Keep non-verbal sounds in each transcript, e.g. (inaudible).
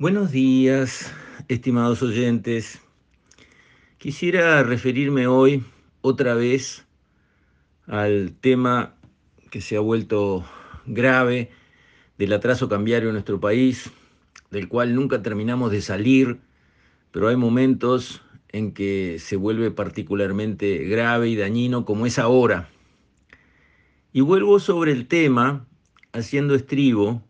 Buenos días, estimados oyentes. Quisiera referirme hoy otra vez al tema que se ha vuelto grave del atraso cambiario en nuestro país, del cual nunca terminamos de salir, pero hay momentos en que se vuelve particularmente grave y dañino como es ahora. Y vuelvo sobre el tema haciendo estribo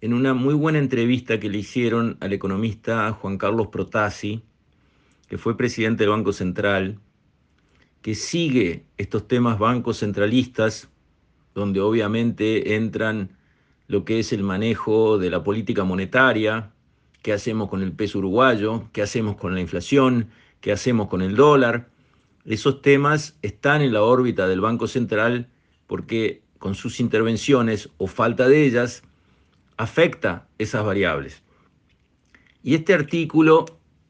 en una muy buena entrevista que le hicieron al economista Juan Carlos Protasi, que fue presidente del Banco Central, que sigue estos temas bancos centralistas, donde obviamente entran lo que es el manejo de la política monetaria, qué hacemos con el peso uruguayo, qué hacemos con la inflación, qué hacemos con el dólar. Esos temas están en la órbita del Banco Central porque con sus intervenciones o falta de ellas afecta esas variables. Y este artículo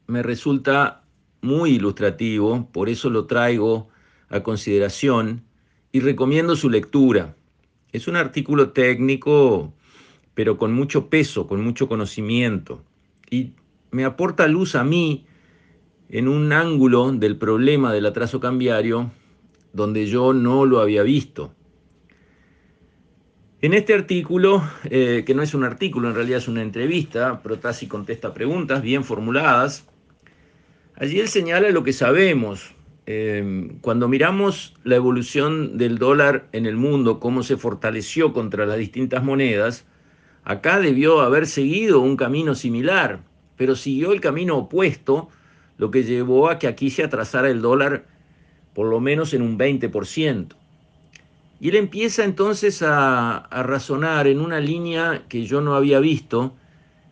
me resulta muy ilustrativo, por eso lo traigo a consideración y recomiendo su lectura. Es un artículo técnico, pero con mucho peso, con mucho conocimiento, y me aporta luz a mí en un ángulo del problema del atraso cambiario donde yo no lo había visto. En este artículo, eh, que no es un artículo, en realidad es una entrevista, Protasi contesta preguntas bien formuladas. Allí él señala lo que sabemos. Em, cuando miramos la evolución del dólar en el mundo, cómo se fortaleció contra las distintas monedas, acá debió haber seguido un camino similar, pero siguió el camino opuesto, lo que llevó a que aquí se atrasara el dólar por lo menos en un 20%. Y él empieza entonces a, razonar en una línea que yo no había visto,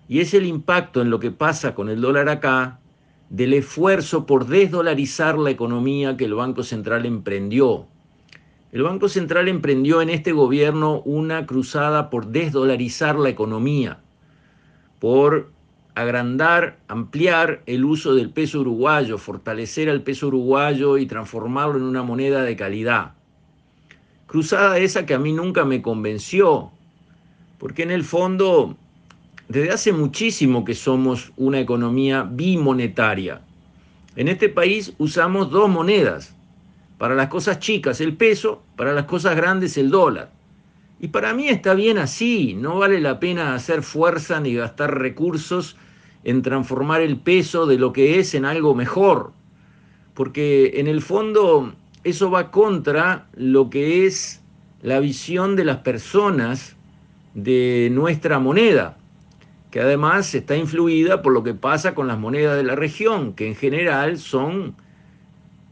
y es el impacto en lo que pasa con el dólar acá del esfuerzo por desdolarizar la economía que el Banco Central emprendió. El Banco Central emprendió en este gobierno una cruzada por desdolarizar la economía, por agrandar, ampliar el uso del peso uruguayo, fortalecer al peso uruguayo y transformarlo en una moneda de calidad. Cruzada esa que a mí nunca me convenció, porque en el fondo, desde hace muchísimo que somos una economía bimonetaria. En este país usamos dos monedas, para las cosas chicas el peso, para las cosas grandes el dólar. Y para mí está bien así, no vale la pena hacer fuerza ni gastar recursos en transformar el peso de lo que es en algo mejor, porque en el fondo eso va contra lo que es la visión de las personas de nuestra moneda, que además está influida por lo que pasa con las monedas de la región, que en general son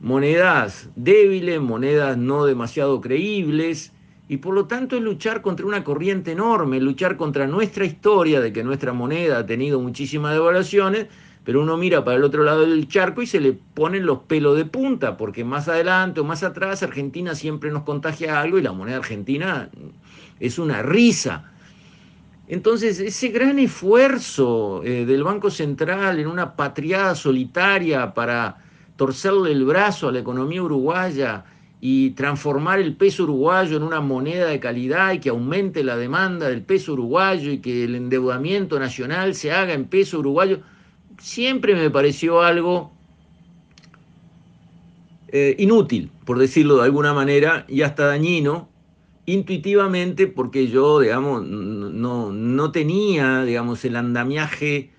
monedas débiles, monedas no demasiado creíbles, y por lo tanto es luchar contra una corriente enorme, luchar contra nuestra historia de que nuestra moneda ha tenido muchísimas devaluaciones, pero uno mira para el otro lado del charco y se le ponen los pelos de punta, porque más adelante o más atrás Argentina siempre nos contagia algo y la moneda argentina es una risa. Entonces, ese gran esfuerzo eh, del Banco Central en una patriada solitaria para torcerle el brazo a la economía uruguaya y transformar el peso uruguayo en una moneda de calidad y que aumente la demanda del peso uruguayo y que el endeudamiento nacional se haga en peso uruguayo, siempre me pareció algo eh, inútil, por decirlo de alguna manera, y hasta dañino, intuitivamente, porque yo, digamos, no, no tenía, digamos, el andamiaje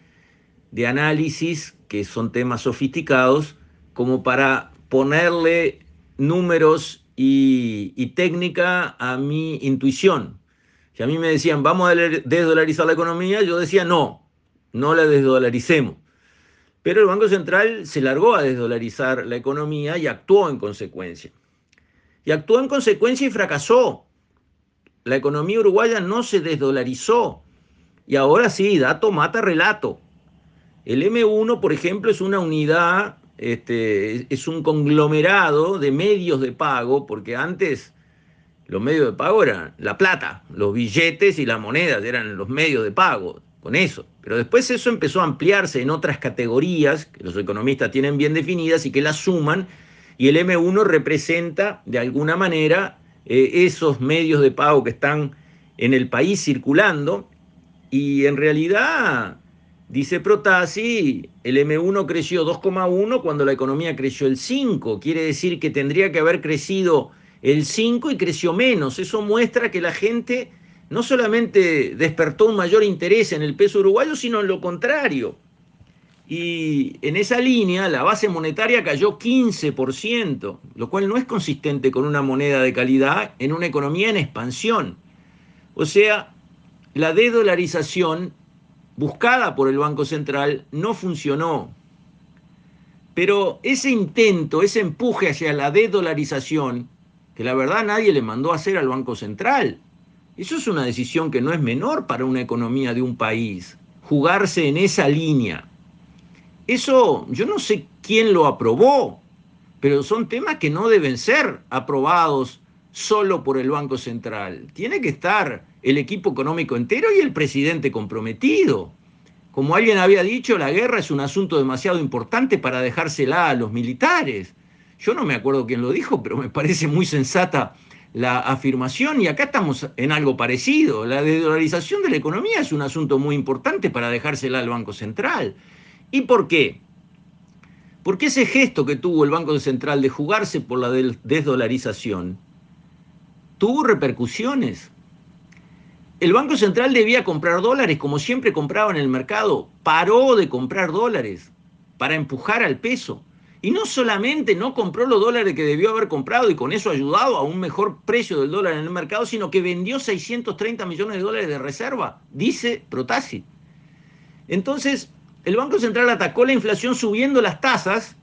de análisis, que son temas sofisticados, como para ponerle números y, y técnica a mi intuición. Si a mí me decían, vamos a desdolarizar la economía, yo decía, no, no la desdolaricemos. Pero el Banco Central se largó a desdolarizar la economía y actuó en consecuencia. Y actuó en consecuencia y fracasó. La economía uruguaya no se desdolarizó. Y ahora sí, dato mata relato. El M1, por ejemplo, es una unidad, este, es un conglomerado de medios de pago, porque antes los medios de pago eran la plata, los billetes y las monedas eran los medios de pago con eso. Pero después eso empezó a ampliarse en otras categorías que los economistas tienen bien definidas y que las suman, y el M1 representa de alguna manera eh, esos medios de pago que están en el país circulando, y en realidad Dice Protasi, el M1 creció 2,1 cuando la economía creció el 5. Quiere decir que tendría que haber crecido el 5 y creció menos. Eso muestra que la gente no solamente despertó un mayor interés en el peso uruguayo, sino en lo contrario. Y en esa línea la base monetaria cayó 15%, lo cual no es consistente con una moneda de calidad en una economía en expansión. O sea, la dedolarización buscada por el Banco Central no funcionó. Pero ese intento, ese empuje hacia la dedolarización, que la verdad nadie le mandó a hacer al Banco Central, eso es una decisión que no es menor para una economía de un país, jugarse en esa línea. Eso yo no sé quién lo aprobó, pero son temas que no deben ser aprobados solo por el Banco Central. Tiene que estar el equipo económico entero y el presidente comprometido. Como alguien había dicho, la guerra es un asunto demasiado importante para dejársela a los militares. Yo no me acuerdo quién lo dijo, pero me parece muy sensata la afirmación y acá estamos en algo parecido. La dedolarización de la economía es un asunto muy importante para dejársela al Banco Central. ¿Y por qué? Porque ese gesto que tuvo el Banco Central de jugarse por la desdolarización tuvo repercusiones el Banco Central debía comprar dólares como siempre compraba en el mercado. Paró de comprar dólares para empujar al peso. Y no solamente no compró los dólares que debió haber comprado y con eso ayudado a un mejor precio del dólar en el mercado, sino que vendió 630 millones de dólares de reserva, dice Protasi. Entonces, el Banco Central atacó la inflación subiendo las tasas,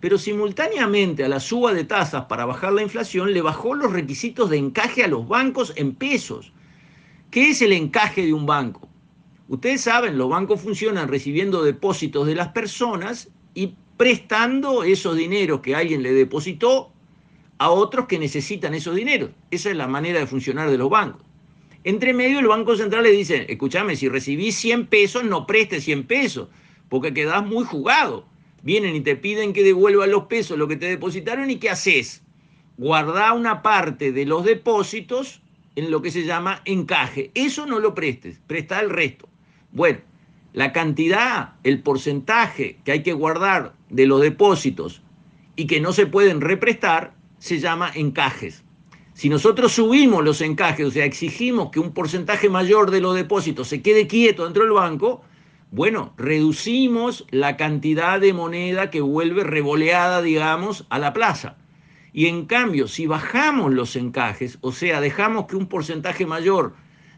pero simultáneamente a la suba de tasas para bajar la inflación le bajó los requisitos de encaje a los bancos en pesos. ¿Qué es el encaje de un banco? Ustedes saben, los bancos funcionan recibiendo depósitos de las personas y prestando esos dineros que alguien le depositó a otros que necesitan esos dineros. Esa es la manera de funcionar de los bancos. Entre medio el Banco Central le dice, escúchame, si recibís 100 pesos, no prestes 100 pesos, porque quedás muy jugado. Vienen y te piden que devuelvas los pesos, lo que te depositaron, y ¿qué haces? Guardá una parte de los depósitos en lo que se llama encaje. Eso no lo prestes, presta el resto. Bueno, la cantidad, el porcentaje que hay que guardar de los depósitos y que no se pueden represtar, se llama encajes. Si nosotros subimos los encajes, o sea, exigimos que un porcentaje mayor de los depósitos se quede quieto dentro del banco, bueno, reducimos la cantidad de moneda que vuelve revoleada, digamos, a la plaza. Y en cambio, si bajamos los encajes, o sea, dejamos que un porcentaje mayor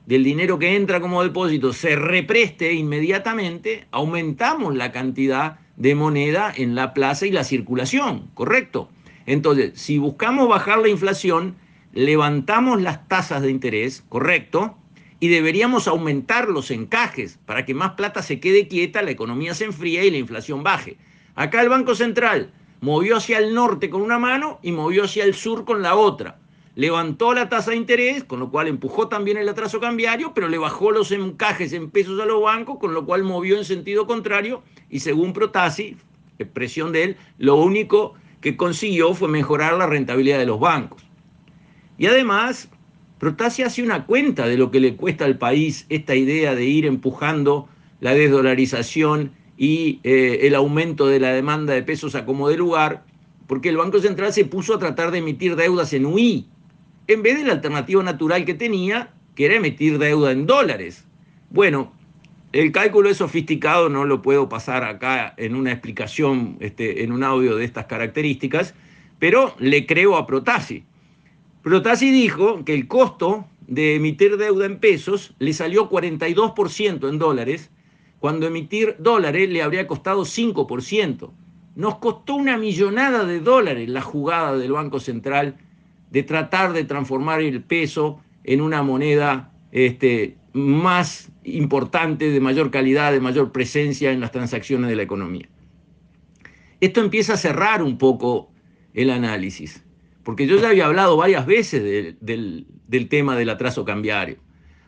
del dinero que entra como depósito se represte inmediatamente, aumentamos la cantidad de moneda en la plaza y la circulación, ¿correcto? Entonces, si buscamos bajar la inflación, levantamos las tasas de interés, ¿correcto? Y deberíamos aumentar los encajes para que más plata se quede quieta, la economía se enfríe y la inflación baje. Acá el Banco Central movió hacia el norte con una mano y movió hacia el sur con la otra. Levantó la tasa de interés, con lo cual empujó también el atraso cambiario, pero le bajó los encajes en pesos a los bancos, con lo cual movió en sentido contrario y según Protasi, expresión de él, lo único que consiguió fue mejorar la rentabilidad de los bancos. Y además, Protasi hace una cuenta de lo que le cuesta al país esta idea de ir empujando la desdolarización y eh, el aumento de la demanda de pesos a como de lugar, porque el Banco Central se puso a tratar de emitir deudas en UI, en vez de la alternativa natural que tenía, que era emitir deuda en dólares. Bueno, el cálculo es sofisticado, no lo puedo pasar acá en una explicación, este, en un audio de estas características, pero le creo a Protasi. Protasi dijo que el costo de emitir deuda en pesos le salió 42% en dólares cuando emitir dólares le habría costado 5%. Nos costó una millonada de dólares la jugada del Banco Central de tratar de transformar el peso en una moneda este, más importante, de mayor calidad, de mayor presencia en las transacciones de la economía. Esto empieza a cerrar un poco el análisis, porque yo ya había hablado varias veces del, del tema del atraso cambiario.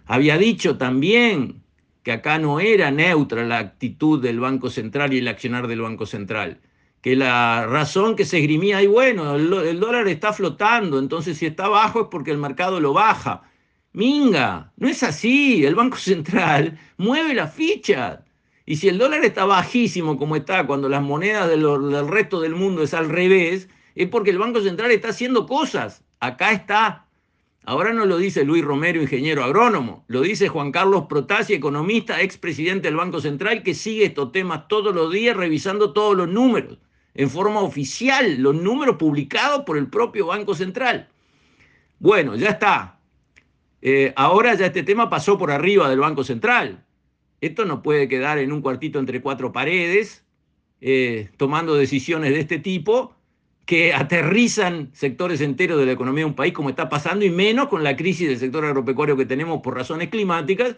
Había dicho también que acá no era neutra la actitud del Banco Central y el accionar del Banco Central, que la razón que se esgrimía ahí, bueno, el, dólar está flotando, entonces si está bajo es porque el mercado lo baja. Minga, no es así, el Banco Central mueve la ficha Y si el dólar está bajísimo como está cuando las monedas del, del resto del mundo es al revés, es porque el Banco Central está haciendo cosas. Acá está. Ahora no lo dice Luis Romero, ingeniero agrónomo, lo dice Juan Carlos Protasi, economista, expresidente del Banco Central, que sigue estos temas todos los días revisando todos los números en forma oficial, los números publicados por el propio Banco Central. Bueno, ya está. Eh, ahora ya este tema pasó por arriba del Banco Central. Esto no puede quedar en un cuartito entre cuatro paredes, eh, tomando decisiones de este tipo que aterrizan sectores enteros de la economía de un país como está pasando y menos con la crisis del sector agropecuario que tenemos por razones climáticas,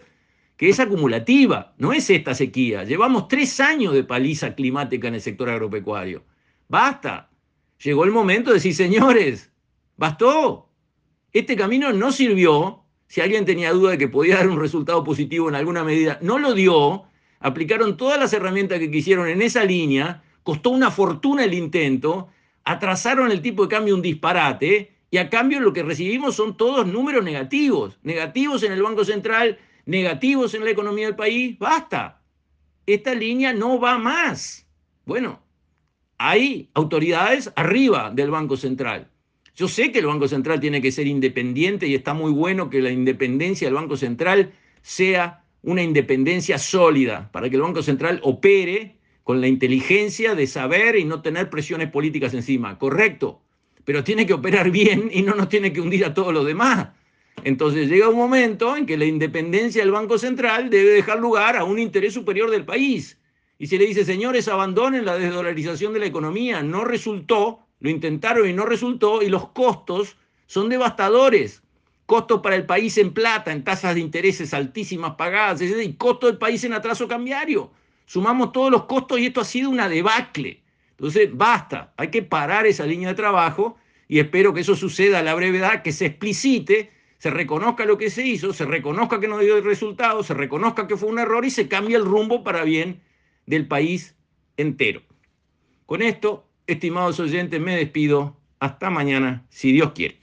que es acumulativa, no es esta sequía. Llevamos tres años de paliza climática en el sector agropecuario. Basta. Llegó el momento de decir, señores, bastó. Este camino no sirvió. Si alguien tenía duda de que podía dar un resultado positivo en alguna medida, no lo dio. Aplicaron todas las herramientas que quisieron en esa línea. Costó una fortuna el intento atrasaron el tipo de cambio un disparate y a cambio lo que recibimos son todos números negativos, negativos en el Banco Central, negativos en la economía del país, basta. Esta línea no va más. Bueno, hay autoridades arriba del Banco Central. Yo sé que el Banco Central tiene que ser independiente y está muy bueno que la independencia del Banco Central sea una independencia sólida para que el Banco Central opere con la inteligencia de saber y no tener presiones políticas encima, correcto, pero tiene que operar (laughs) bien y no nos tiene que hundir a todos los demás. Entonces llega un momento en que la independencia del Banco Central debe dejar lugar a un interés superior del país. Y se le dice, señores, abandonen la desdolarización de la economía. No resultó, lo intentaron y no resultó, y los costos son devastadores. Costos para el país en plata, en tasas de intereses altísimas pagadas, y costo del país en atraso cambiario sumamos todos los costos y esto ha sido una debacle. Entonces, basta, hay que parar esa línea de trabajo y espero que eso suceda a la brevedad, que se explicite, se reconozca lo que se hizo, se reconozca que no dio el resultado, se reconozca que fue un error y se cambie el rumbo para bien del país entero. Con esto, estimados oyentes, me despido. Hasta mañana, si Dios quiere.